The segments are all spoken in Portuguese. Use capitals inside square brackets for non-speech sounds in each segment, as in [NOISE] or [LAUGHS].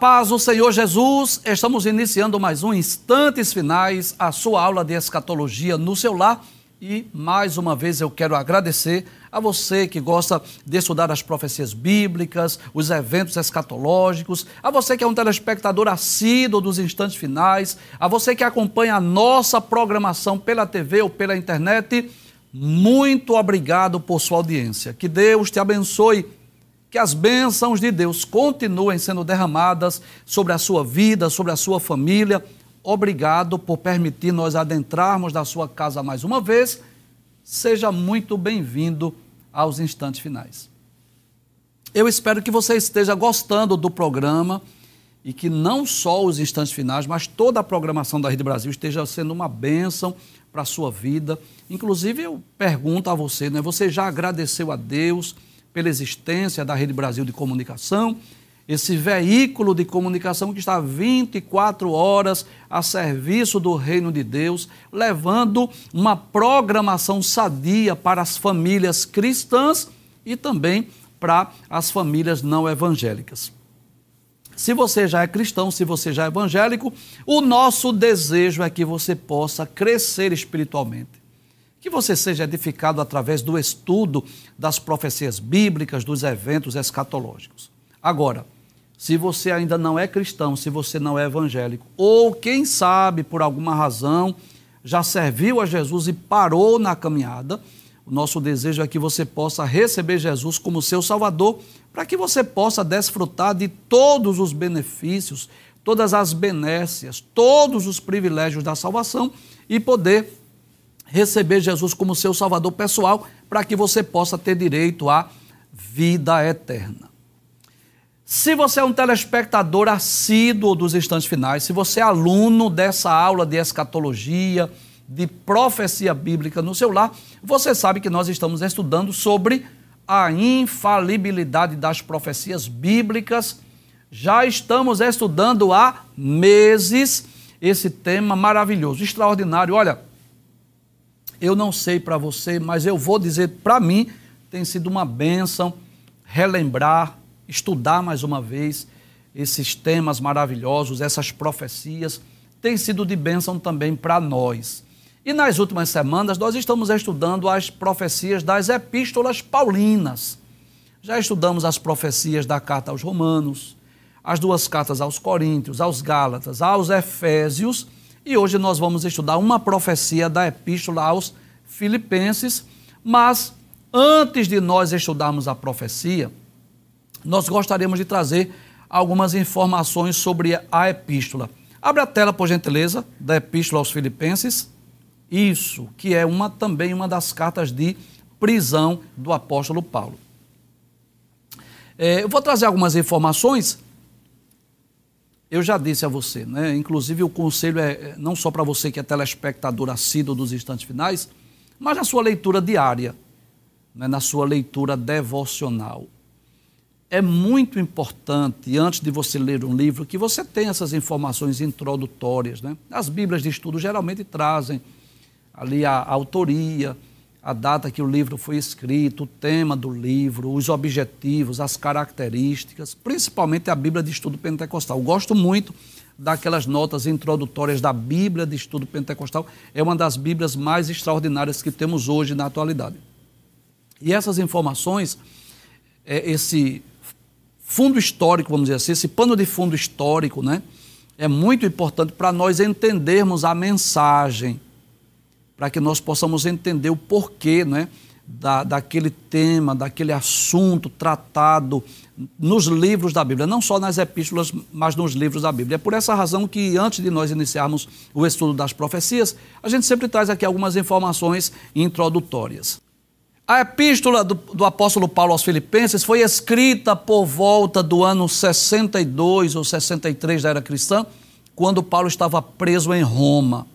Paz do Senhor Jesus, estamos iniciando mais um Instantes Finais, a sua aula de escatologia no seu lar. E mais uma vez eu quero agradecer a você que gosta de estudar as profecias bíblicas, os eventos escatológicos, a você que é um telespectador assíduo dos instantes finais, a você que acompanha a nossa programação pela TV ou pela internet. Muito obrigado por sua audiência. Que Deus te abençoe que as bênçãos de Deus continuem sendo derramadas sobre a sua vida, sobre a sua família. Obrigado por permitir nós adentrarmos da sua casa mais uma vez. Seja muito bem-vindo aos instantes finais. Eu espero que você esteja gostando do programa e que não só os instantes finais, mas toda a programação da Rede Brasil esteja sendo uma bênção para a sua vida. Inclusive, eu pergunto a você, né? Você já agradeceu a Deus? Pela existência da Rede Brasil de Comunicação, esse veículo de comunicação que está 24 horas a serviço do reino de Deus, levando uma programação sadia para as famílias cristãs e também para as famílias não evangélicas. Se você já é cristão, se você já é evangélico, o nosso desejo é que você possa crescer espiritualmente que você seja edificado através do estudo das profecias bíblicas, dos eventos escatológicos. Agora, se você ainda não é cristão, se você não é evangélico, ou quem sabe por alguma razão já serviu a Jesus e parou na caminhada, o nosso desejo é que você possa receber Jesus como seu Salvador, para que você possa desfrutar de todos os benefícios, todas as benécias, todos os privilégios da salvação e poder receber Jesus como seu Salvador pessoal, para que você possa ter direito à vida eterna. Se você é um telespectador assíduo dos instantes finais, se você é aluno dessa aula de escatologia, de profecia bíblica no seu lar, você sabe que nós estamos estudando sobre a infalibilidade das profecias bíblicas. Já estamos estudando há meses esse tema maravilhoso, extraordinário. Olha, eu não sei para você, mas eu vou dizer para mim, tem sido uma bênção relembrar, estudar mais uma vez esses temas maravilhosos, essas profecias, tem sido de bênção também para nós. E nas últimas semanas nós estamos estudando as profecias das epístolas paulinas. Já estudamos as profecias da carta aos Romanos, as duas cartas aos Coríntios, aos Gálatas, aos Efésios e hoje nós vamos estudar uma profecia da Epístola aos Filipenses, mas antes de nós estudarmos a profecia, nós gostaríamos de trazer algumas informações sobre a epístola. Abre a tela, por gentileza, da epístola aos Filipenses. Isso, que é uma também uma das cartas de prisão do apóstolo Paulo. É, eu vou trazer algumas informações eu já disse a você, né? inclusive o conselho é, é não só para você que é telespectador assíduo dos instantes finais, mas na sua leitura diária, né? na sua leitura devocional. É muito importante, antes de você ler um livro, que você tenha essas informações introdutórias. Né? As Bíblias de estudo geralmente trazem ali a, a autoria, a data que o livro foi escrito, o tema do livro, os objetivos, as características, principalmente a Bíblia de Estudo Pentecostal. Eu gosto muito daquelas notas introdutórias da Bíblia de Estudo Pentecostal. É uma das Bíblias mais extraordinárias que temos hoje na atualidade. E essas informações, é, esse fundo histórico, vamos dizer assim, esse pano de fundo histórico, né, é muito importante para nós entendermos a mensagem para que nós possamos entender o porquê né, da, daquele tema, daquele assunto tratado nos livros da Bíblia, não só nas epístolas, mas nos livros da Bíblia. É por essa razão que, antes de nós iniciarmos o estudo das profecias, a gente sempre traz aqui algumas informações introdutórias. A epístola do, do, apóstolo Paulo aos Filipenses foi escrita por volta do ano 62 ou 63 da era cristã, quando Paulo estava preso em Roma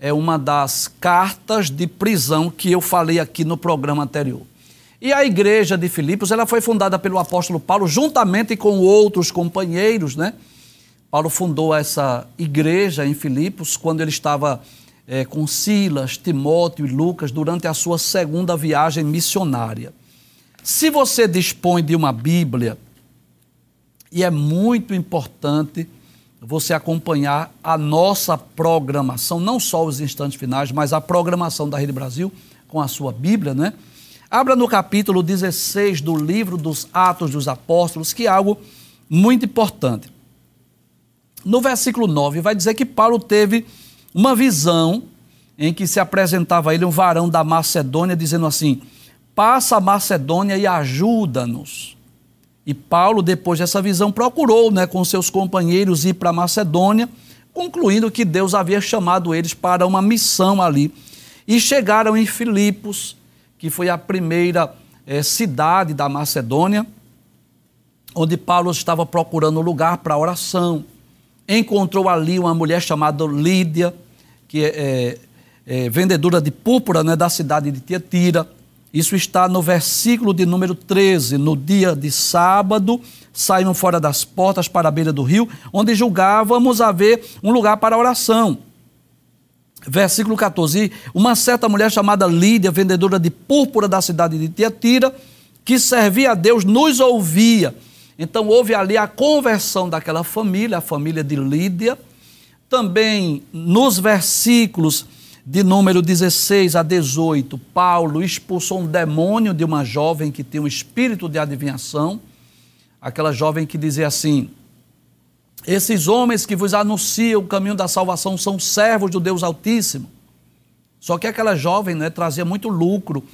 é uma das cartas de prisão que eu falei aqui no programa anterior. E a igreja de Filipos, ela foi fundada pelo apóstolo Paulo juntamente com outros companheiros, né? Paulo fundou essa igreja em Filipos quando ele estava é, com Silas, Timóteo e Lucas durante a sua segunda viagem missionária. Se você dispõe de uma Bíblia, E é muito importante você acompanhar a nossa programação, não só os instantes finais, mas a programação da Rede Brasil com a sua Bíblia, né? Abra no capítulo 16 do livro dos Atos dos Apóstolos, que é algo muito importante. No versículo 9, vai dizer que Paulo teve uma visão em que se apresentava a ele um varão da Macedônia, dizendo assim: Passa a Macedônia e ajuda-nos. E Paulo, depois dessa visão, procurou né, com seus companheiros ir para Macedônia, concluindo que Deus havia chamado eles para uma missão ali. E chegaram em Filipos, que foi a primeira é, cidade da Macedônia, onde Paulo estava procurando lugar para oração. Encontrou ali uma mulher chamada Lídia, que é, é, é vendedora de púrpura né, da cidade de Tiatira isso está no versículo de número 13. No dia de sábado, saíram fora das portas para a beira do rio, onde julgávamos haver um lugar para oração. Versículo 14. Uma certa mulher chamada Lídia, vendedora de púrpura da cidade de Tiatira, que servia a Deus, nos ouvia. Então houve ali a conversão daquela família, a família de Lídia. Também nos versículos de número 16 a 18, Paulo expulsou um demônio de uma jovem que tinha um espírito de adivinhação, aquela jovem que dizia assim: Esses homens que vos anunciam o caminho da salvação são servos do Deus Altíssimo. Só que aquela jovem né, trazia muito lucro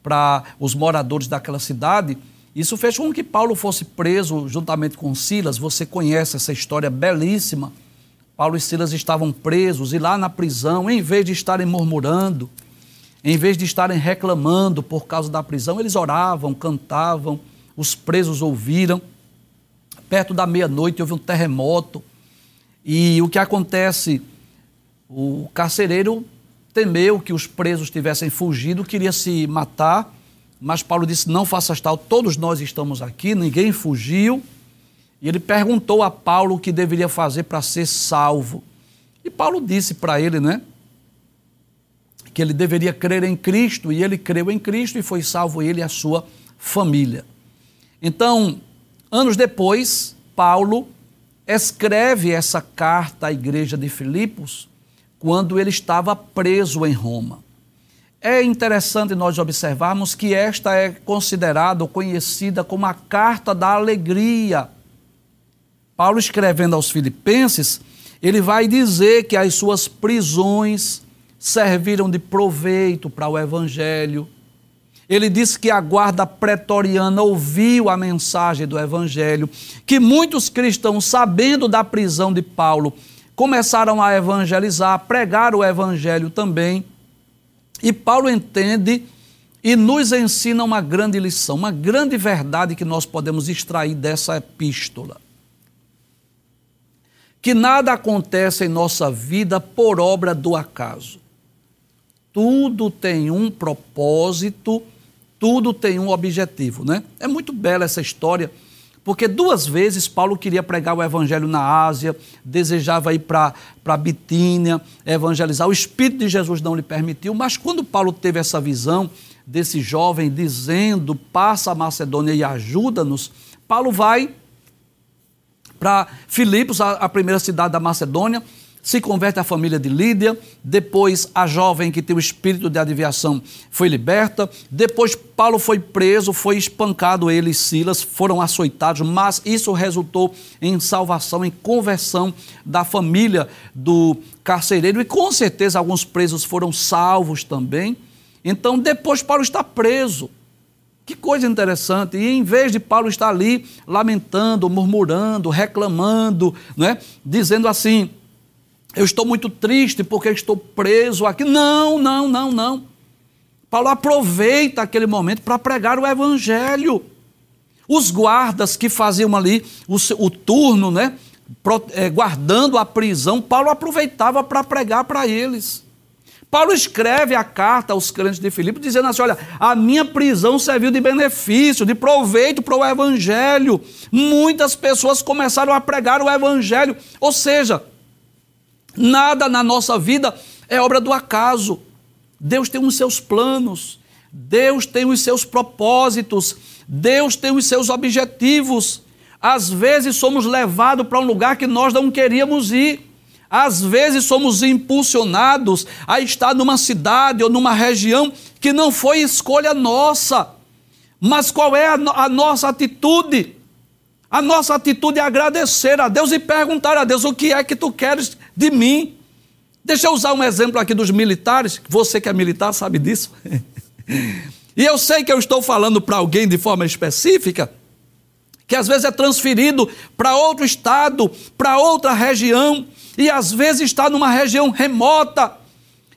para os moradores daquela cidade. Isso fez com que Paulo fosse preso juntamente com Silas. Você conhece essa história belíssima Paulo e Silas estavam presos e lá na prisão, em vez de estarem murmurando, em vez de estarem reclamando por causa da prisão, eles oravam, cantavam, os presos ouviram. Perto da meia-noite houve um terremoto e o que acontece? O carcereiro temeu que os presos tivessem fugido, queria se matar, mas Paulo disse: Não faças tal, todos nós estamos aqui, ninguém fugiu. E ele perguntou a Paulo o que deveria fazer para ser salvo. E Paulo disse para ele, né? Que ele deveria crer em Cristo, e ele creu em Cristo e foi salvo ele e a sua família. Então, anos depois, Paulo escreve essa carta à igreja de Filipos quando ele estava preso em Roma. É interessante nós observarmos que esta é considerada ou conhecida como a carta da alegria Paulo escrevendo aos Filipenses, ele vai dizer que as suas prisões serviram de proveito para o evangelho. Ele disse que a guarda pretoriana ouviu a mensagem do evangelho, que muitos cristãos, sabendo da prisão de Paulo, começaram a evangelizar, a pregar o evangelho também. E Paulo entende e nos ensina uma grande lição, uma grande verdade que nós podemos extrair dessa epístola que nada acontece em nossa vida por obra do acaso. Tudo tem um propósito, tudo tem um objetivo, né? É muito bela essa história, porque duas vezes Paulo queria pregar o evangelho na Ásia, desejava ir para Bitínia, evangelizar. O Espírito de Jesus não lhe permitiu, mas quando Paulo teve essa visão desse jovem dizendo: passa a Macedônia e ajuda-nos, Paulo vai para Filipos, a, a primeira cidade da Macedônia, se converte a família de Lídia, depois a jovem que tem o espírito de adivinhação foi liberta, depois Paulo foi preso, foi espancado, ele e Silas foram açoitados, mas isso resultou em salvação, em conversão da família do carcereiro e com certeza alguns presos foram salvos também. Então depois Paulo está preso. Que coisa interessante. E em vez de Paulo estar ali lamentando, murmurando, reclamando, né? dizendo assim: eu estou muito triste porque estou preso aqui. Não, não, não, não. Paulo aproveita aquele momento para pregar o evangelho. Os guardas que faziam ali o, o turno, né? Eh, guardando a prisão, Paulo aproveitava para pregar para eles. Paulo escreve a carta aos crentes de Filipe dizendo assim: olha, a minha prisão serviu de benefício, de proveito para o evangelho. Muitas pessoas começaram a pregar o evangelho. Ou seja, nada na nossa vida é obra do acaso. Deus tem os seus planos, Deus tem os seus propósitos, Deus tem os seus objetivos. Às vezes somos levados para um lugar que nós não queríamos ir. Às vezes somos impulsionados a estar numa cidade ou numa região que não foi escolha nossa. Mas qual é a, a nossa atitude? A nossa atitude é agradecer a Deus e perguntar a Deus: o que é que tu queres de mim? Deixa eu usar um exemplo aqui dos militares, você que é militar sabe disso. [LAUGHS] e eu sei que eu estou falando para alguém de forma específica, que às vezes é transferido para outro estado, para outra região, e às vezes está numa região remota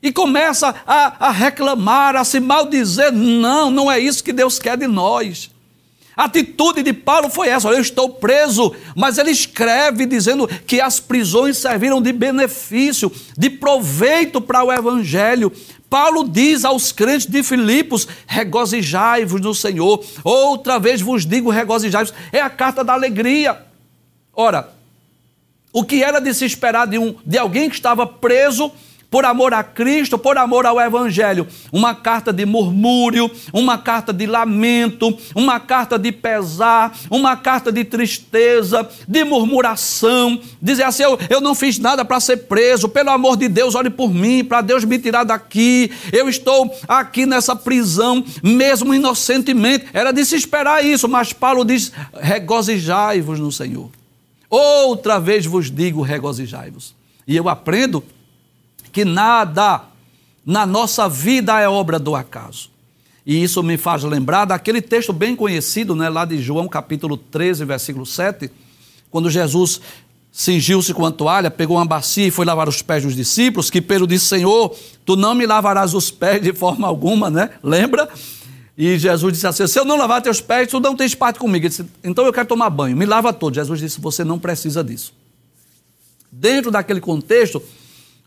e começa a, a, reclamar, a se maldizer. Não, não é isso que Deus quer de nós. A atitude de Paulo foi essa: eu estou preso, mas ele escreve dizendo que as prisões serviram de benefício, de proveito para o evangelho. Paulo diz aos crentes de Filipos: regozijai-vos no Senhor. Outra vez vos digo: regozijai-vos. É a carta da alegria. Ora, o que era de se esperar de, um, de alguém que estava preso por amor a Cristo, por amor ao Evangelho. Uma carta de murmúrio, uma carta de lamento, uma carta de pesar, uma carta de tristeza, de murmuração. Dizer assim: eu, eu não fiz nada para ser preso, pelo amor de Deus, olhe por mim, para Deus me tirar daqui. Eu estou aqui nessa prisão, mesmo inocentemente. Era de se esperar isso, mas Paulo diz: regozijai-vos no Senhor. Outra vez vos digo: regozijai-vos. E eu aprendo que nada na nossa vida é obra do acaso. E isso me faz lembrar daquele texto bem conhecido, né, lá de João capítulo 13, versículo 7, quando Jesus cingiu-se com a toalha, pegou uma bacia e foi lavar os pés dos discípulos, que Pedro disse, Senhor, tu não me lavarás os pés de forma alguma, né? Lembra? E Jesus disse assim, se eu não lavar teus pés, tu não tens parte comigo. Disse, então eu quero tomar banho, me lava todo. Jesus disse, você não precisa disso. Dentro daquele contexto,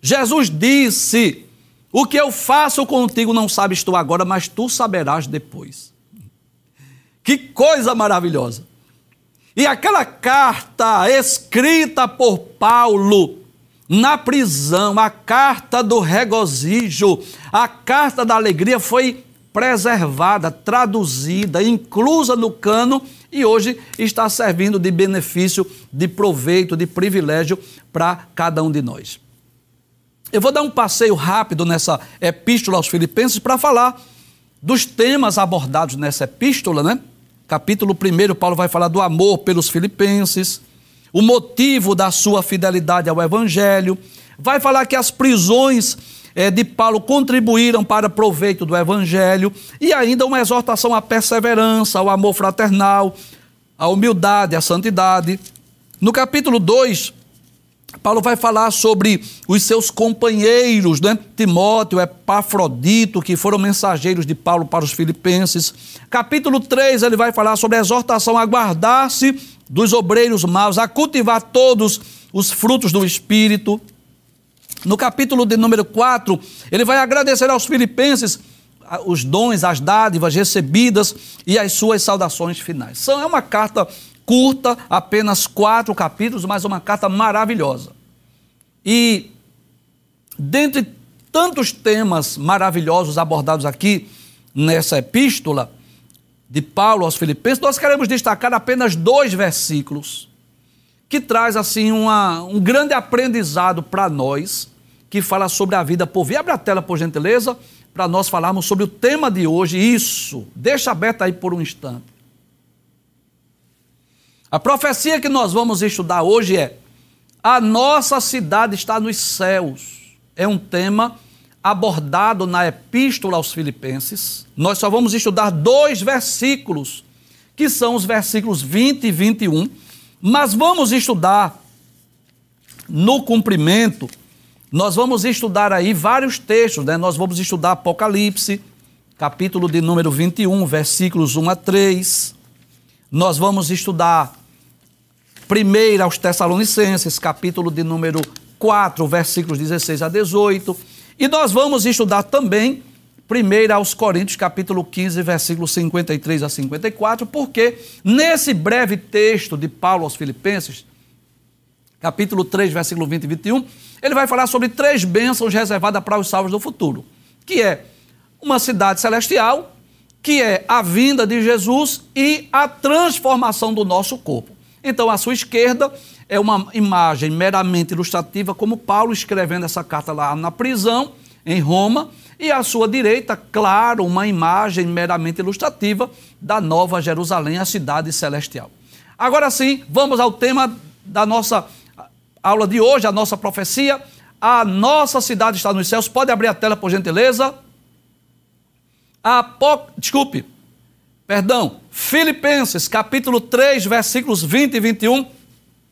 Jesus disse: O que eu faço contigo não sabes tu agora, mas tu saberás depois. Que coisa maravilhosa! E aquela carta escrita por Paulo na prisão, a carta do regozijo, a carta da alegria foi preservada, traduzida, inclusa no cano e hoje está servindo de benefício, de proveito, de privilégio para cada um de nós. Eu vou dar um passeio rápido nessa epístola aos Filipenses para falar dos temas abordados nessa epístola, né? Capítulo 1, Paulo vai falar do amor pelos filipenses, o motivo da sua fidelidade ao Evangelho, vai falar que as prisões é, de Paulo contribuíram para proveito do Evangelho, e ainda uma exortação à perseverança, ao amor fraternal, à humildade, à santidade. No capítulo 2, Paulo vai falar sobre os seus companheiros, né? Timóteo, Epafrodito, que foram mensageiros de Paulo para os filipenses. Capítulo 3, ele vai falar sobre a exortação a guardar-se dos obreiros maus, a cultivar todos os frutos do Espírito. No capítulo de número 4, ele vai agradecer aos filipenses os dons, as dádivas recebidas e as suas saudações finais. São, é uma carta curta, apenas quatro capítulos, mas uma carta maravilhosa. E, dentre tantos temas maravilhosos abordados aqui nessa epístola de Paulo aos Filipenses, nós queremos destacar apenas dois versículos que traz assim uma, um grande aprendizado para nós, que fala sobre a vida por vir. Abre a tela, por gentileza, para nós falarmos sobre o tema de hoje. Isso, deixa aberto aí por um instante. A profecia que nós vamos estudar hoje é: a nossa cidade está nos céus. É um tema abordado na Epístola aos Filipenses. Nós só vamos estudar dois versículos, que são os versículos 20 e 21, mas vamos estudar no cumprimento, nós vamos estudar aí vários textos, né? Nós vamos estudar Apocalipse, capítulo de número 21, versículos 1 a 3. Nós vamos estudar Primeiro aos Tessalonicenses, capítulo de número 4, versículos 16 a 18. E nós vamos estudar também primeiro aos Coríntios, capítulo 15, versículos 53 a 54, porque nesse breve texto de Paulo aos Filipenses, capítulo 3, versículo 20 e 21, ele vai falar sobre três bênçãos reservadas para os salvos do futuro, que é uma cidade celestial, que é a vinda de Jesus e a transformação do nosso corpo. Então, à sua esquerda é uma imagem meramente ilustrativa, como Paulo escrevendo essa carta lá na prisão, em Roma, e à sua direita, claro, uma imagem meramente ilustrativa da Nova Jerusalém, a cidade celestial. Agora sim, vamos ao tema da nossa aula de hoje, a nossa profecia. A nossa cidade está nos céus. Pode abrir a tela, por gentileza. Apoc... Desculpe, perdão, Filipenses, capítulo 3, versículos 20 e 21.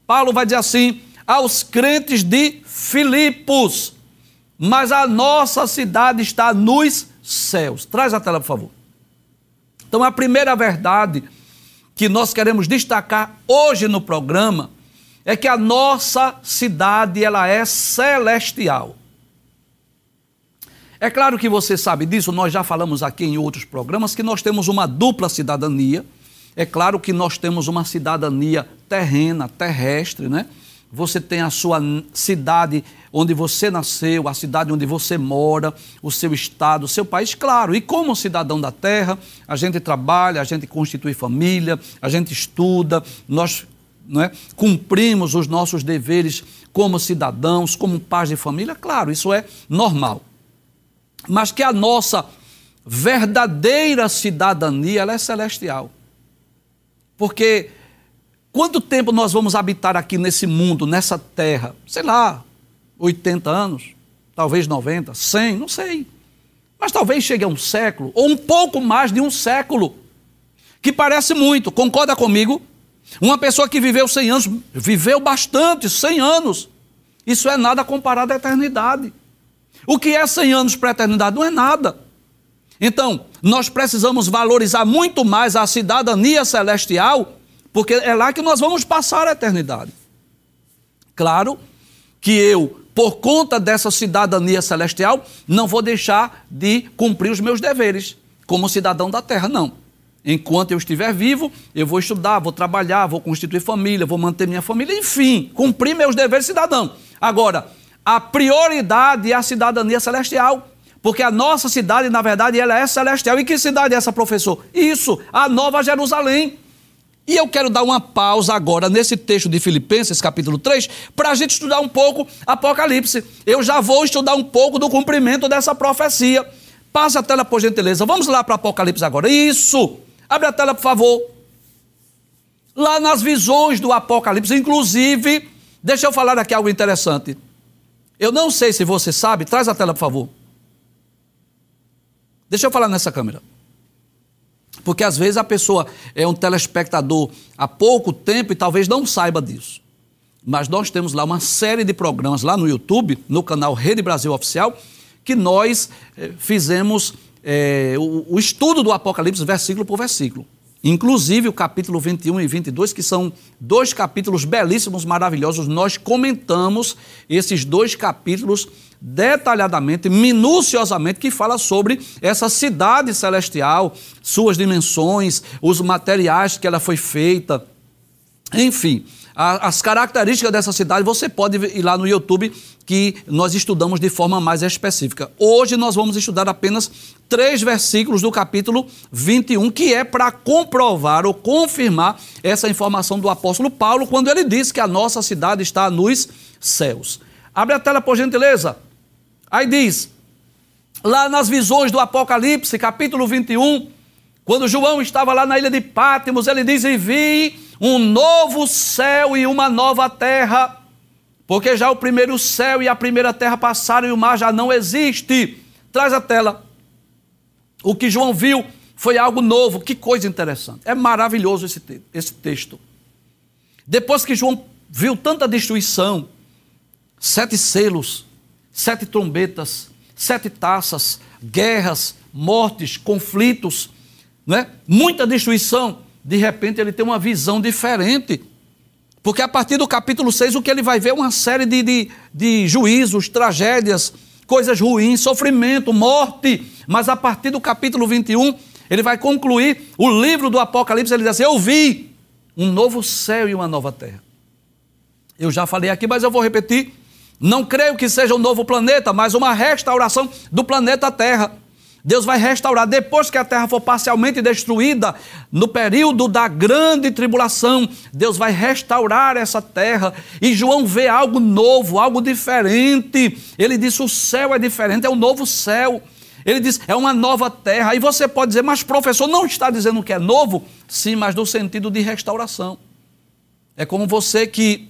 Paulo vai dizer assim: aos crentes de Filipos, mas a nossa cidade está nos céus. Traz a tela, por favor. Então, a primeira verdade que nós queremos destacar hoje no programa é que a nossa cidade ela é celestial. É claro que você sabe disso, nós já falamos aqui em outros programas que nós temos uma dupla cidadania. É claro que nós temos uma cidadania terrena, terrestre, né? Você tem a sua cidade onde você nasceu, a cidade onde você mora, o seu estado, o seu país, claro. E como cidadão da terra, a gente trabalha, a gente constitui família, a gente estuda, nós não é? cumprimos os nossos deveres como cidadãos, como pais de família, claro, isso é normal. Mas que a nossa verdadeira cidadania ela é celestial. Porque quanto tempo nós vamos habitar aqui nesse mundo, nessa terra? Sei lá, 80 anos, talvez 90, 100, não sei. Mas talvez chegue a um século, ou um pouco mais de um século, que parece muito, concorda comigo? Uma pessoa que viveu 100 anos, viveu bastante, 100 anos. Isso é nada comparado à eternidade. O que é 100 anos para a eternidade? Não é nada. Então, nós precisamos valorizar muito mais a cidadania celestial, porque é lá que nós vamos passar a eternidade. Claro que eu, por conta dessa cidadania celestial, não vou deixar de cumprir os meus deveres como cidadão da terra, não. Enquanto eu estiver vivo, eu vou estudar, vou trabalhar, vou constituir família, vou manter minha família, enfim, cumprir meus deveres cidadão. Agora, a prioridade é a cidadania celestial. Porque a nossa cidade, na verdade, ela é celestial. E que cidade é essa, professor? Isso, a Nova Jerusalém. E eu quero dar uma pausa agora nesse texto de Filipenses, capítulo 3, para a gente estudar um pouco Apocalipse. Eu já vou estudar um pouco do cumprimento dessa profecia. Passa a tela, por gentileza. Vamos lá para Apocalipse agora. Isso! Abre a tela, por favor. Lá nas visões do Apocalipse, inclusive, deixa eu falar aqui algo interessante. Eu não sei se você sabe, traz a tela, por favor. Deixa eu falar nessa câmera. Porque às vezes a pessoa é um telespectador há pouco tempo e talvez não saiba disso. Mas nós temos lá uma série de programas lá no YouTube, no canal Rede Brasil Oficial, que nós eh, fizemos é, o, o estudo do Apocalipse versículo por versículo. Inclusive o capítulo 21 e 22, que são dois capítulos belíssimos, maravilhosos. Nós comentamos esses dois capítulos detalhadamente, minuciosamente, que fala sobre essa cidade celestial, suas dimensões, os materiais que ela foi feita. Enfim, as características dessa cidade, você pode ir lá no YouTube que nós estudamos de forma mais específica. Hoje nós vamos estudar apenas três versículos do capítulo 21, que é para comprovar ou confirmar essa informação do apóstolo Paulo, quando ele diz que a nossa cidade está nos céus. Abre a tela, por gentileza. Aí diz, lá nas visões do Apocalipse, capítulo 21, quando João estava lá na ilha de Pátimos, ele diz: E vi um novo céu e uma nova terra, porque já o primeiro céu e a primeira terra passaram e o mar já não existe. Traz a tela. O que João viu foi algo novo, que coisa interessante. É maravilhoso esse, te esse texto. Depois que João viu tanta destruição, sete selos, sete trombetas, sete taças, guerras, mortes, conflitos, né? muita destruição de repente ele tem uma visão diferente. Porque a partir do capítulo 6, o que ele vai ver é uma série de, de, de juízos, tragédias, coisas ruins, sofrimento, morte. Mas a partir do capítulo 21, ele vai concluir o livro do Apocalipse. Ele diz assim: Eu vi um novo céu e uma nova terra. Eu já falei aqui, mas eu vou repetir. Não creio que seja um novo planeta, mas uma restauração do planeta Terra. Deus vai restaurar depois que a terra for parcialmente destruída, no período da grande tribulação, Deus vai restaurar essa terra. E João vê algo novo, algo diferente. Ele diz: o céu é diferente, é um novo céu. Ele diz: é uma nova terra. Aí você pode dizer, mas professor, não está dizendo que é novo? Sim, mas no sentido de restauração. É como você que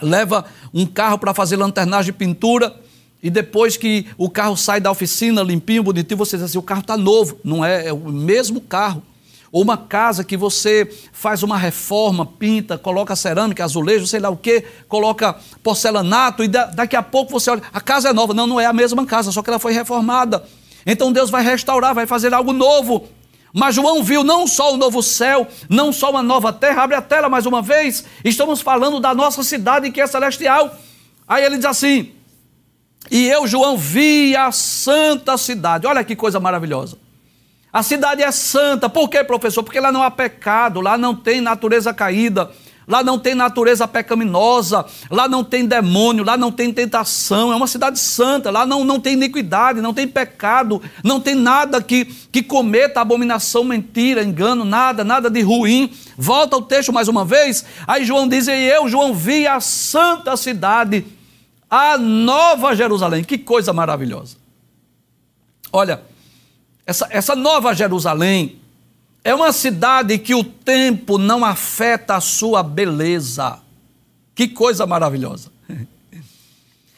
leva um carro para fazer lanternagem de pintura e depois que o carro sai da oficina limpinho, bonitinho, você diz assim: o carro está novo. Não é, é o mesmo carro. Ou uma casa que você faz uma reforma, pinta, coloca cerâmica, azulejo, sei lá o que, coloca porcelanato e daqui a pouco você olha, a casa é nova. Não, não é a mesma casa, só que ela foi reformada. Então Deus vai restaurar, vai fazer algo novo. Mas João viu não só o novo céu, não só uma nova terra. Abre a tela mais uma vez. Estamos falando da nossa cidade que é celestial. Aí ele diz assim: e eu, João, vi a santa cidade. Olha que coisa maravilhosa. A cidade é santa. Por quê, professor? Porque lá não há pecado, lá não tem natureza caída, lá não tem natureza pecaminosa, lá não tem demônio, lá não tem tentação. É uma cidade santa, lá não, não tem iniquidade, não tem pecado, não tem nada que, que cometa abominação, mentira, engano, nada, nada de ruim. Volta o texto mais uma vez. Aí João diz: E eu, João, vi a santa cidade a Nova Jerusalém. Que coisa maravilhosa. Olha, essa, essa Nova Jerusalém é uma cidade que o tempo não afeta a sua beleza. Que coisa maravilhosa. [LAUGHS]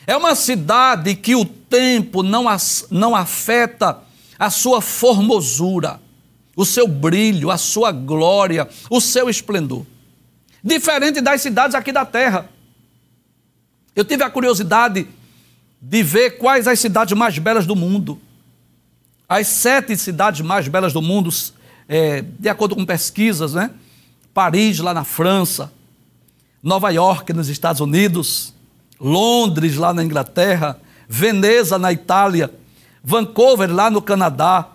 É uma cidade que o tempo não, as, não afeta a sua formosura, o seu brilho, a sua glória, o seu esplendor. Diferente das cidades aqui da terra. Eu tive a curiosidade de ver quais as cidades mais belas do mundo. As sete cidades mais belas do mundo, é, de acordo com pesquisas, né? Paris, lá na França, Nova York, nos Estados Unidos, Londres, lá na Inglaterra, Veneza, na Itália, Vancouver, lá no Canadá,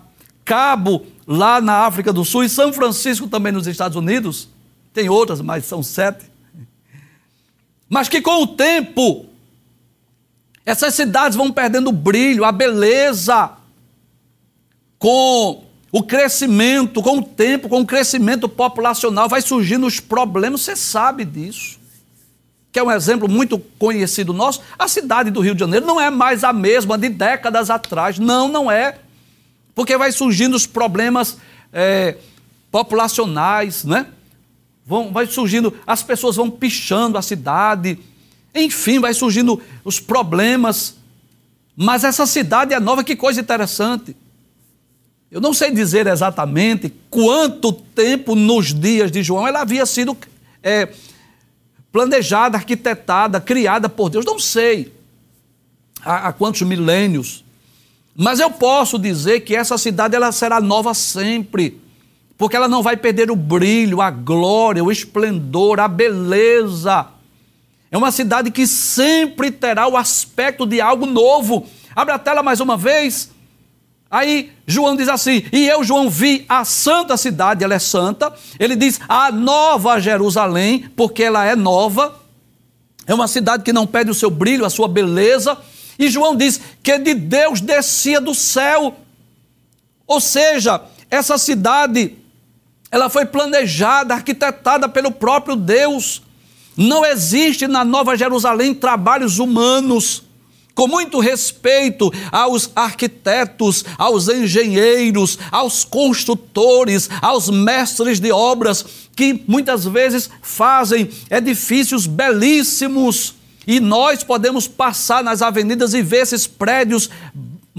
Cabo, lá na África do Sul e São Francisco, também nos Estados Unidos. Tem outras, mas são sete mas que com o tempo essas cidades vão perdendo o brilho, a beleza, com o crescimento, com o tempo, com o crescimento populacional, vai surgindo os problemas, você sabe disso. Que é um exemplo muito conhecido nosso, a cidade do Rio de Janeiro não é mais a mesma de décadas atrás. Não, não é. Porque vai surgindo os problemas é, populacionais, né? Vão, vai surgindo, as pessoas vão pichando a cidade, enfim, vai surgindo os problemas. Mas essa cidade é nova, que coisa interessante. Eu não sei dizer exatamente quanto tempo nos dias de João ela havia sido é, planejada, arquitetada, criada por Deus. Não sei há, há quantos milênios. Mas eu posso dizer que essa cidade ela será nova sempre porque ela não vai perder o brilho, a glória, o esplendor, a beleza. É uma cidade que sempre terá o aspecto de algo novo. Abre a tela mais uma vez. Aí João diz assim: E eu, João, vi a santa cidade, ela é santa. Ele diz a nova Jerusalém, porque ela é nova. É uma cidade que não perde o seu brilho, a sua beleza. E João diz que de Deus descia do céu. Ou seja, essa cidade ela foi planejada, arquitetada pelo próprio Deus. Não existe na Nova Jerusalém trabalhos humanos. Com muito respeito aos arquitetos, aos engenheiros, aos construtores, aos mestres de obras, que muitas vezes fazem edifícios belíssimos, e nós podemos passar nas avenidas e ver esses prédios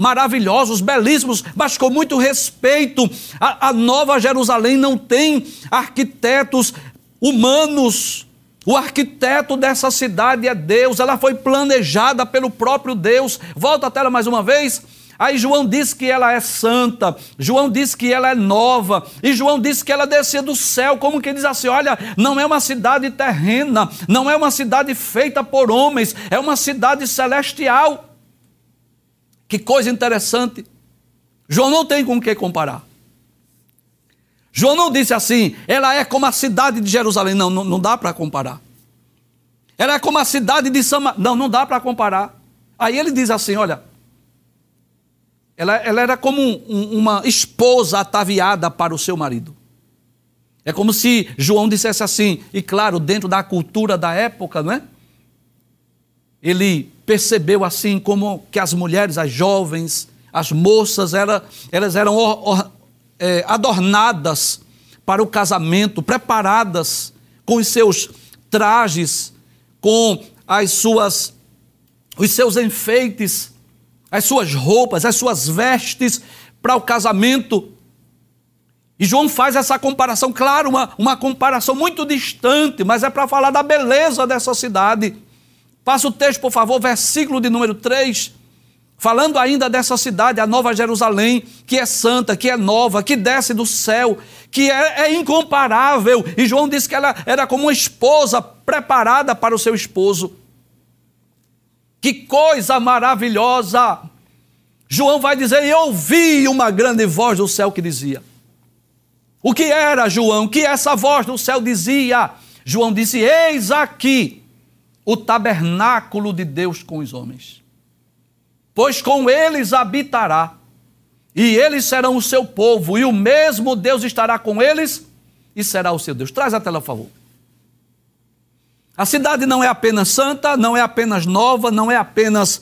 maravilhosos, belíssimos, mas com muito respeito. A, a Nova Jerusalém não tem arquitetos humanos. O arquiteto dessa cidade é Deus, ela foi planejada pelo próprio Deus. Volta a tela mais uma vez. Aí João diz que ela é santa, João diz que ela é nova, e João diz que ela descia do céu, como que diz assim: olha, não é uma cidade terrena, não é uma cidade feita por homens, é uma cidade celestial. Que coisa interessante. João não tem com o que comparar. João não disse assim, ela é como a cidade de Jerusalém. Não, não, não dá para comparar. Ela é como a cidade de Samaria. Não, não dá para comparar. Aí ele diz assim: olha, ela, ela era como um, uma esposa ataviada para o seu marido. É como se João dissesse assim, e claro, dentro da cultura da época, não é? Ele percebeu assim como que as mulheres, as jovens, as moças, elas eram or, or, é, adornadas para o casamento, preparadas com os seus trajes, com as suas, os seus enfeites, as suas roupas, as suas vestes para o casamento. E João faz essa comparação, claro, uma, uma comparação muito distante, mas é para falar da beleza dessa cidade. Passa o texto, por favor, versículo de número 3. Falando ainda dessa cidade, a Nova Jerusalém, que é santa, que é nova, que desce do céu, que é, é incomparável. E João disse que ela era como uma esposa preparada para o seu esposo. Que coisa maravilhosa! João vai dizer: E ouvi uma grande voz do céu que dizia. O que era, João? O que essa voz do céu dizia? João disse: Eis aqui o tabernáculo de Deus com os homens pois com eles habitará, e eles serão o seu povo, e o mesmo Deus estará com eles e será o seu Deus. Traz a tela, por favor. A cidade não é apenas santa, não é apenas nova, não é apenas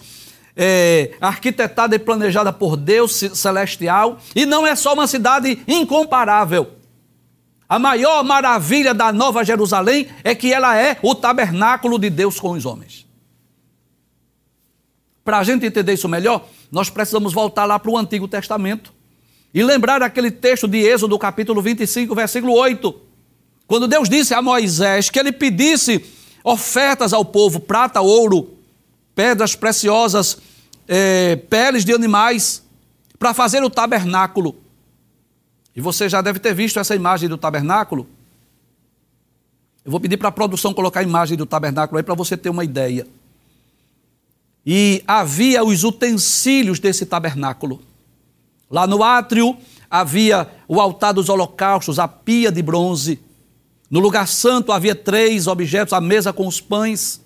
é, arquitetada e planejada por Deus celestial, e não é só uma cidade incomparável. A maior maravilha da Nova Jerusalém é que ela é o tabernáculo de Deus com os homens. Para a gente entender isso melhor, nós precisamos voltar lá para o Antigo Testamento e lembrar aquele texto de Êxodo, capítulo 25, versículo 8. Quando Deus disse a Moisés que ele pedisse ofertas ao povo, prata, ouro, pedras preciosas, é, peles de animais, para fazer o tabernáculo. E você já deve ter visto essa imagem do tabernáculo. Eu vou pedir para a produção colocar a imagem do tabernáculo aí para você ter uma ideia. E havia os utensílios desse tabernáculo. Lá no átrio havia o altar dos holocaustos, a pia de bronze. No lugar santo havia três objetos: a mesa com os pães,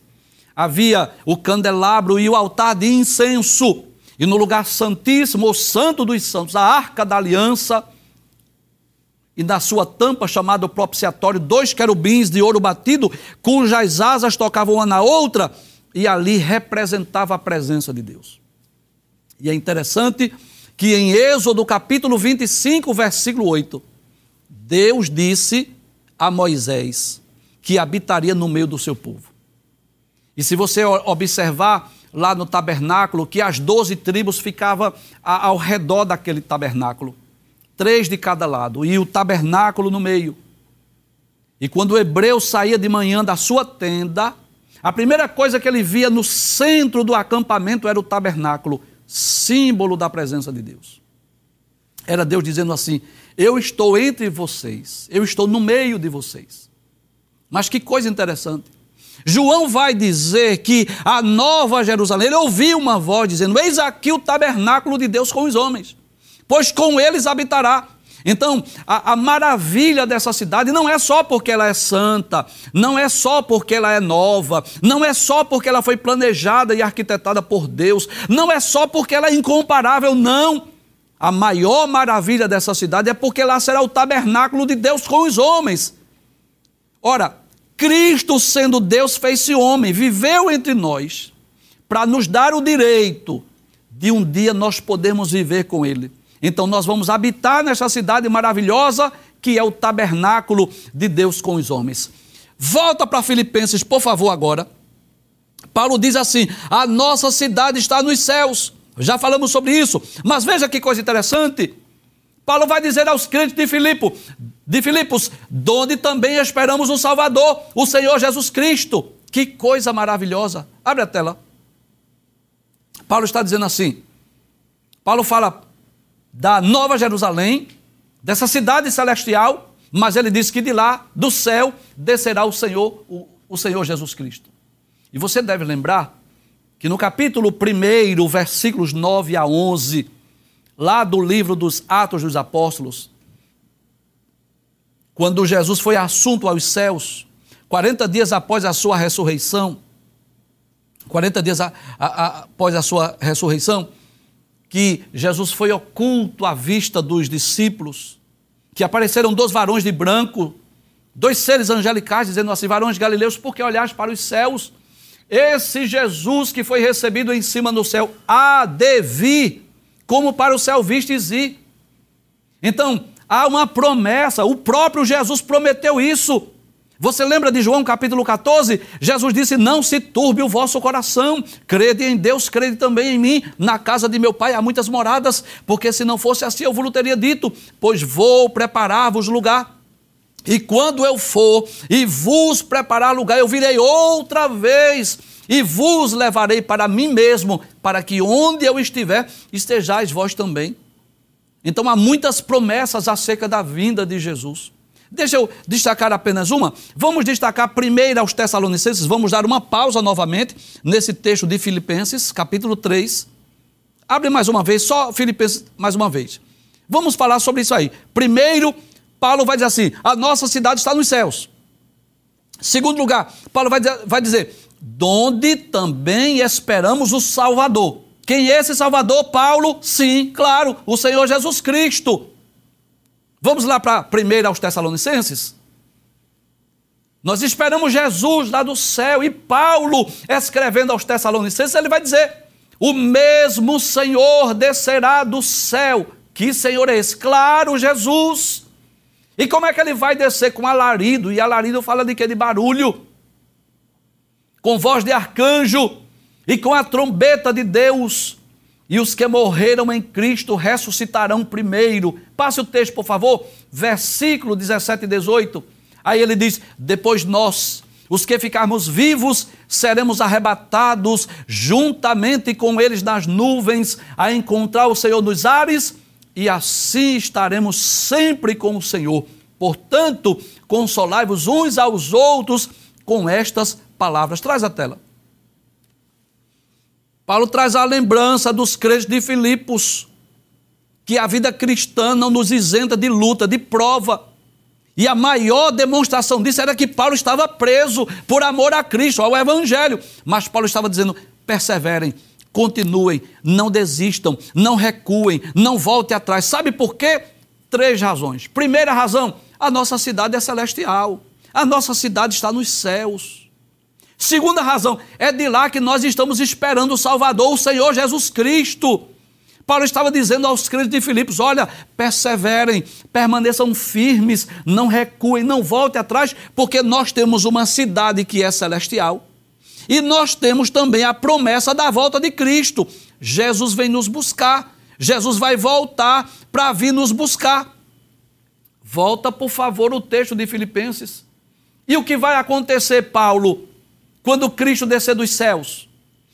havia o candelabro e o altar de incenso. E no lugar santíssimo, o santo dos santos, a arca da aliança, e na sua tampa, chamado propiciatório, dois querubins de ouro batido, cujas asas tocavam uma na outra, e ali representava a presença de Deus. E é interessante que em Êxodo capítulo 25, versículo 8, Deus disse a Moisés que habitaria no meio do seu povo. E se você observar lá no tabernáculo, que as doze tribos ficavam ao redor daquele tabernáculo, três de cada lado, e o tabernáculo no meio. E quando o hebreu saía de manhã da sua tenda, a primeira coisa que ele via no centro do acampamento era o tabernáculo, símbolo da presença de Deus. Era Deus dizendo assim: Eu estou entre vocês, eu estou no meio de vocês. Mas que coisa interessante. João vai dizer que a nova Jerusalém, ele ouviu uma voz dizendo: Eis aqui o tabernáculo de Deus com os homens, pois com eles habitará. Então, a, a, maravilha dessa cidade não é só porque ela é santa, não é só porque ela é nova, não é só porque ela foi planejada e arquitetada por Deus, não é só porque ela é incomparável, não. A maior maravilha dessa cidade é porque lá será o tabernáculo de Deus com os homens. Ora, Cristo, sendo Deus, fez-se homem, viveu entre nós, para nos dar o direito de um dia nós podermos viver com Ele. Então nós vamos habitar nessa cidade maravilhosa que é o tabernáculo de Deus com os homens. Volta para Filipenses, por favor, agora. Paulo diz assim: a nossa cidade está nos céus. Já falamos sobre isso, mas veja que coisa interessante. Paulo vai dizer aos crentes de Filipo, de Filipos, donde também esperamos um Salvador, o Senhor Jesus Cristo. Que coisa maravilhosa. Abre a tela. Paulo está dizendo assim. Paulo fala da Nova Jerusalém, dessa cidade celestial, mas ele diz que de lá, do céu, descerá o Senhor, o, o Senhor Jesus Cristo. E você deve lembrar que no capítulo 1, versículos 9 a 11, lá do livro dos Atos dos Apóstolos, quando Jesus foi assunto aos céus, 40 dias após a sua ressurreição, 40 dias a, a, a, após a sua ressurreição, que Jesus foi oculto à vista dos discípulos, que apareceram dois varões de branco, dois seres angelicais, dizendo assim: varões galileus, por que olhais para os céus? Esse Jesus que foi recebido em cima no céu há de vir, como para o céu vistes ir. Então, há uma promessa, o próprio Jesus prometeu isso. Você lembra de João capítulo 14? Jesus disse: Não se turbe o vosso coração, crede em Deus, crede também em mim. Na casa de meu pai há muitas moradas, porque se não fosse assim eu vos teria dito, pois vou preparar-vos lugar. E quando eu for e vos preparar lugar, eu virei outra vez e vos levarei para mim mesmo, para que onde eu estiver, estejais vós também. Então há muitas promessas acerca da vinda de Jesus. Deixa eu destacar apenas uma. Vamos destacar primeiro aos Tessalonicenses, vamos dar uma pausa novamente nesse texto de Filipenses, capítulo 3. Abre mais uma vez, só Filipenses mais uma vez. Vamos falar sobre isso aí. Primeiro, Paulo vai dizer assim: a nossa cidade está nos céus. Segundo lugar, Paulo vai dizer, vai dizer donde também esperamos o Salvador. Quem é esse Salvador, Paulo? Sim, claro, o Senhor Jesus Cristo. Vamos lá para primeiro aos Tessalonicenses? Nós esperamos Jesus lá do céu e Paulo, escrevendo aos Tessalonicenses, ele vai dizer: O mesmo Senhor descerá do céu. Que Senhor é esse? Claro, Jesus. E como é que ele vai descer? Com alarido. E alarido fala de que? De barulho. Com voz de arcanjo e com a trombeta de Deus e os que morreram em Cristo ressuscitarão primeiro. Passe o texto, por favor, versículo 17 e 18. Aí ele diz: Depois nós, os que ficarmos vivos, seremos arrebatados juntamente com eles nas nuvens, a encontrar o Senhor nos ares, e assim estaremos sempre com o Senhor. Portanto, consolai-vos uns aos outros com estas palavras. Traz a tela. Paulo traz a lembrança dos crentes de Filipos, que a vida cristã não nos isenta de luta, de prova. E a maior demonstração disso era que Paulo estava preso por amor a Cristo, ao Evangelho. Mas Paulo estava dizendo: perseverem, continuem, não desistam, não recuem, não voltem atrás. Sabe por quê? Três razões. Primeira razão: a nossa cidade é celestial, a nossa cidade está nos céus. Segunda razão, é de lá que nós estamos esperando o Salvador, o Senhor Jesus Cristo. Paulo estava dizendo aos crentes de Filipos: olha, perseverem, permaneçam firmes, não recuem, não voltem atrás, porque nós temos uma cidade que é celestial. E nós temos também a promessa da volta de Cristo. Jesus vem nos buscar, Jesus vai voltar para vir nos buscar. Volta, por favor, o texto de Filipenses. E o que vai acontecer, Paulo? quando Cristo descer dos céus,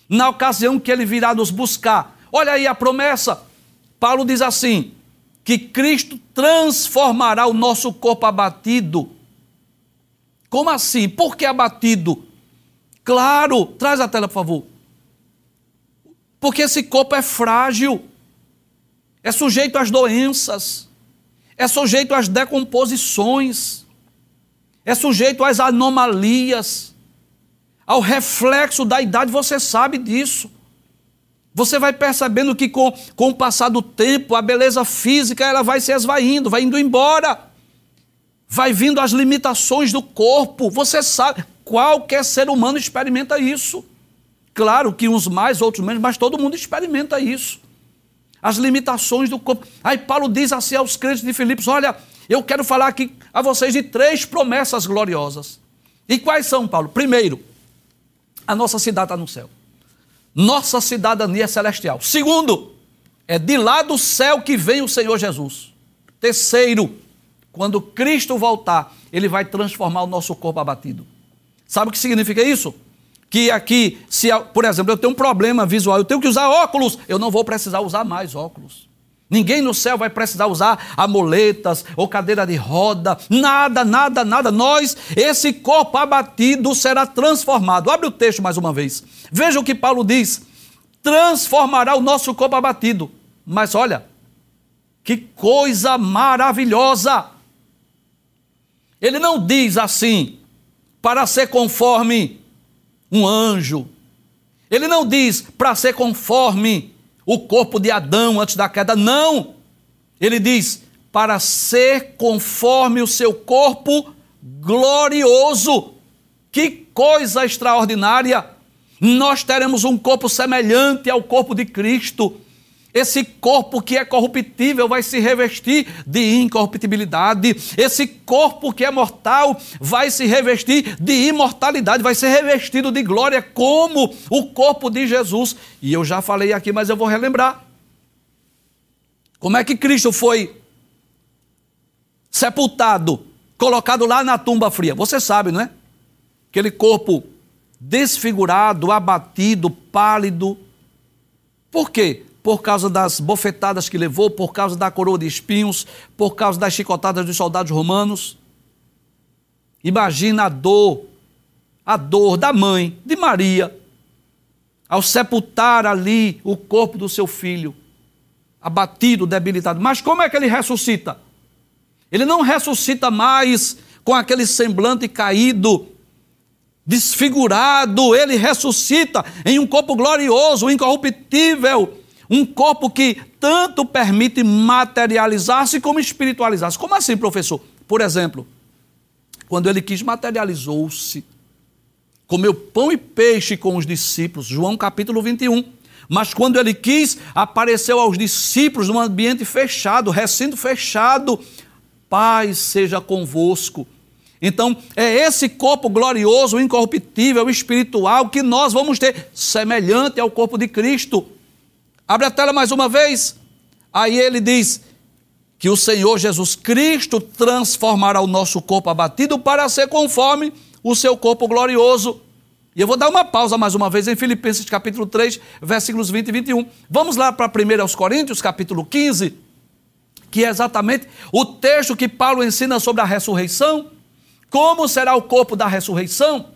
na ocasião que ele virá nos buscar. Olha aí a promessa. Paulo diz assim: que Cristo transformará o nosso corpo abatido. Como assim? Por que abatido? Claro, traz a tela, por favor. Porque esse corpo é frágil, é sujeito às doenças, é sujeito às decomposições, é sujeito às anomalias ao reflexo da idade, você sabe disso. Você vai percebendo que com, com o passar do tempo, a beleza física ela vai se esvaindo, vai indo embora. Vai vindo as limitações do corpo. Você sabe, qualquer ser humano experimenta isso. Claro que uns mais, outros menos, mas todo mundo experimenta isso. As limitações do corpo. Aí Paulo diz assim aos crentes de Filipos: Olha, eu quero falar aqui a vocês de três promessas gloriosas. E quais são, Paulo? Primeiro, a nossa cidade está no céu. Nossa cidadania celestial. Segundo, é de lá do céu que vem o Senhor Jesus. Terceiro, quando Cristo voltar, ele vai transformar o nosso corpo abatido. Sabe o que significa isso? Que aqui, se, por exemplo, eu tenho um problema visual, eu tenho que usar óculos, eu não vou precisar usar mais óculos. Ninguém no céu vai precisar usar amuletas ou cadeira de roda, nada, nada, nada. Nós, esse corpo abatido será transformado. Abre o texto mais uma vez. Veja o que Paulo diz: transformará o nosso corpo abatido. Mas olha, que coisa maravilhosa! Ele não diz assim, para ser conforme um anjo. Ele não diz para ser conforme o corpo de Adão antes da queda. Não! Ele diz: para ser conforme o seu corpo glorioso. Que coisa extraordinária! Nós teremos um corpo semelhante ao corpo de Cristo. Esse corpo que é corruptível vai se revestir de incorruptibilidade. Esse corpo que é mortal vai se revestir de imortalidade, vai ser revestido de glória, como o corpo de Jesus. E eu já falei aqui, mas eu vou relembrar. Como é que Cristo foi sepultado, colocado lá na tumba fria? Você sabe, não é? Aquele corpo desfigurado, abatido, pálido. Por quê? por causa das bofetadas que levou, por causa da coroa de espinhos, por causa das chicotadas dos soldados romanos. Imagina a dor, a dor da mãe de Maria, ao sepultar ali o corpo do seu filho, abatido, debilitado. Mas como é que ele ressuscita? Ele não ressuscita mais com aquele semblante caído, desfigurado, ele ressuscita em um corpo glorioso, incorruptível um corpo que tanto permite materializar-se como espiritualizar-se. Como assim, professor? Por exemplo, quando ele quis materializou-se, comeu pão e peixe com os discípulos, João capítulo 21. Mas quando ele quis, apareceu aos discípulos num ambiente fechado, recinto fechado. Paz seja convosco. Então, é esse corpo glorioso, incorruptível, espiritual que nós vamos ter, semelhante ao corpo de Cristo. Abre a tela mais uma vez. Aí ele diz que o Senhor Jesus Cristo transformará o nosso corpo abatido para ser conforme o seu corpo glorioso. E eu vou dar uma pausa mais uma vez em Filipenses capítulo 3, versículos 20 e 21. Vamos lá para 1 aos Coríntios, capítulo 15, que é exatamente o texto que Paulo ensina sobre a ressurreição. Como será o corpo da ressurreição?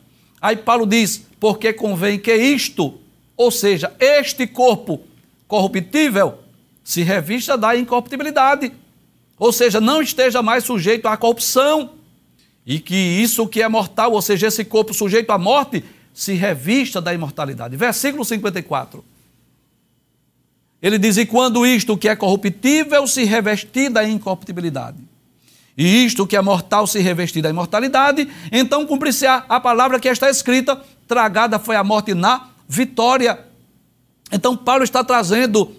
Aí Paulo diz: porque convém que isto, ou seja, este corpo corruptível se revista da incorruptibilidade, ou seja, não esteja mais sujeito à corrupção, e que isso que é mortal, ou seja, esse corpo sujeito à morte, se revista da imortalidade. Versículo 54. Ele diz: E quando isto que é corruptível se revestir da incorruptibilidade, e isto que é mortal se revestir da imortalidade, então cumpre-se a, a palavra que está escrita: tragada foi a morte na vitória. Então, Paulo está trazendo,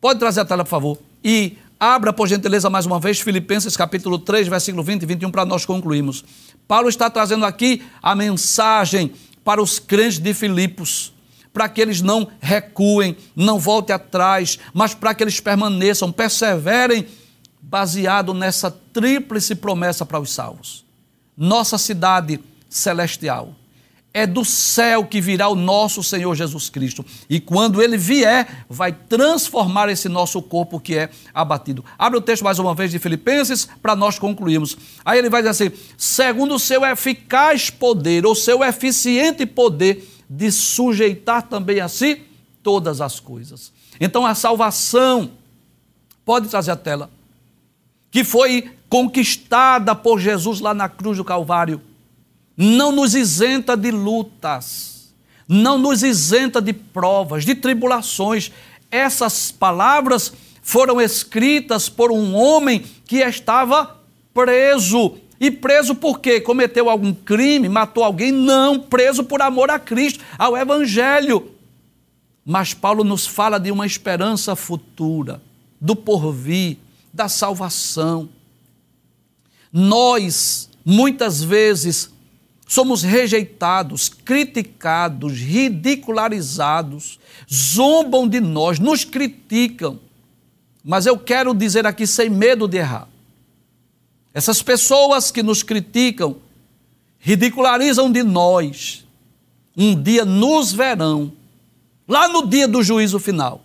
pode trazer a tela, por favor, e abra, por gentileza, mais uma vez, Filipenses capítulo 3, versículo 20 e 21, para nós concluirmos. Paulo está trazendo aqui a mensagem para os crentes de Filipos, para que eles não recuem, não voltem atrás, mas para que eles permaneçam, perseverem, baseado nessa tríplice promessa para os salvos. Nossa cidade celestial é do céu que virá o nosso Senhor Jesus Cristo. E quando ele vier, vai transformar esse nosso corpo que é abatido. Abre o texto mais uma vez de Filipenses para nós concluirmos. Aí ele vai dizer assim: segundo o seu eficaz poder, ou seu eficiente poder de sujeitar também a si todas as coisas. Então a salvação, pode trazer a tela, que foi conquistada por Jesus lá na cruz do Calvário não nos isenta de lutas, não nos isenta de provas, de tribulações. Essas palavras foram escritas por um homem que estava preso. E preso por quê? Cometeu algum crime, matou alguém? Não, preso por amor a Cristo, ao Evangelho. Mas Paulo nos fala de uma esperança futura, do porvir, da salvação. Nós, muitas vezes, Somos rejeitados, criticados, ridicularizados, zombam de nós, nos criticam. Mas eu quero dizer aqui sem medo de errar. Essas pessoas que nos criticam, ridicularizam de nós, um dia nos verão, lá no dia do juízo final.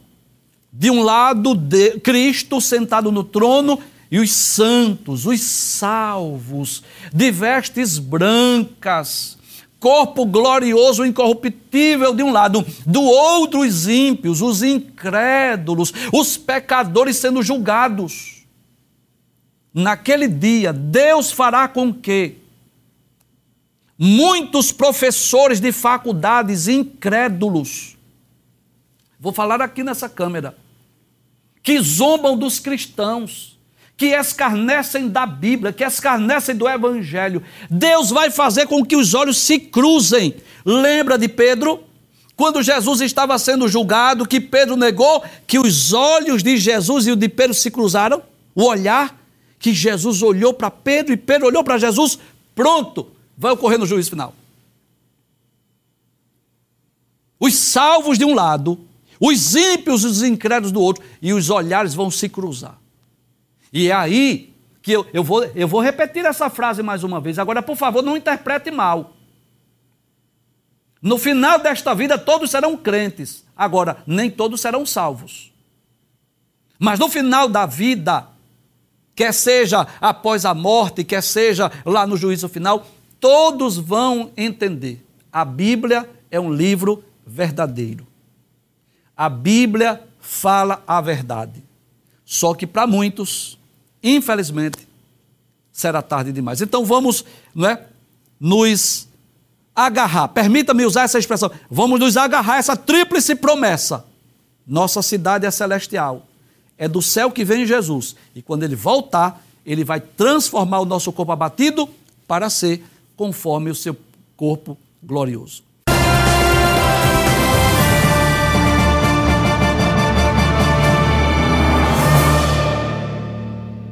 De um lado, de Cristo sentado no trono e os santos, os salvos, de vestes brancas, corpo glorioso, incorruptível de um lado, do outro os ímpios, os incrédulos, os pecadores sendo julgados. Naquele dia, Deus fará com que muitos professores de faculdades incrédulos vou falar aqui nessa câmera, que zombam dos cristãos, que escarnecem da Bíblia, que escarnecem do Evangelho. Deus vai fazer com que os olhos se cruzem. Lembra de Pedro? Quando Jesus estava sendo julgado, que Pedro negou, que os olhos de Jesus e o de Pedro se cruzaram, o olhar que Jesus olhou para Pedro e Pedro olhou para Jesus, pronto, vai ocorrer no juízo final. Os salvos de um lado, os ímpios e os incrédulos do outro, e os olhares vão se cruzar. E é aí que eu, eu, vou, eu vou repetir essa frase mais uma vez. Agora, por favor, não interprete mal. No final desta vida, todos serão crentes. Agora, nem todos serão salvos. Mas no final da vida, quer seja após a morte, quer seja lá no juízo final, todos vão entender. A Bíblia é um livro verdadeiro. A Bíblia fala a verdade. Só que para muitos, infelizmente, será tarde demais. Então vamos não é, nos agarrar, permita-me usar essa expressão, vamos nos agarrar a essa tríplice promessa. Nossa cidade é celestial é do céu que vem Jesus. E quando ele voltar, ele vai transformar o nosso corpo abatido para ser conforme o seu corpo glorioso.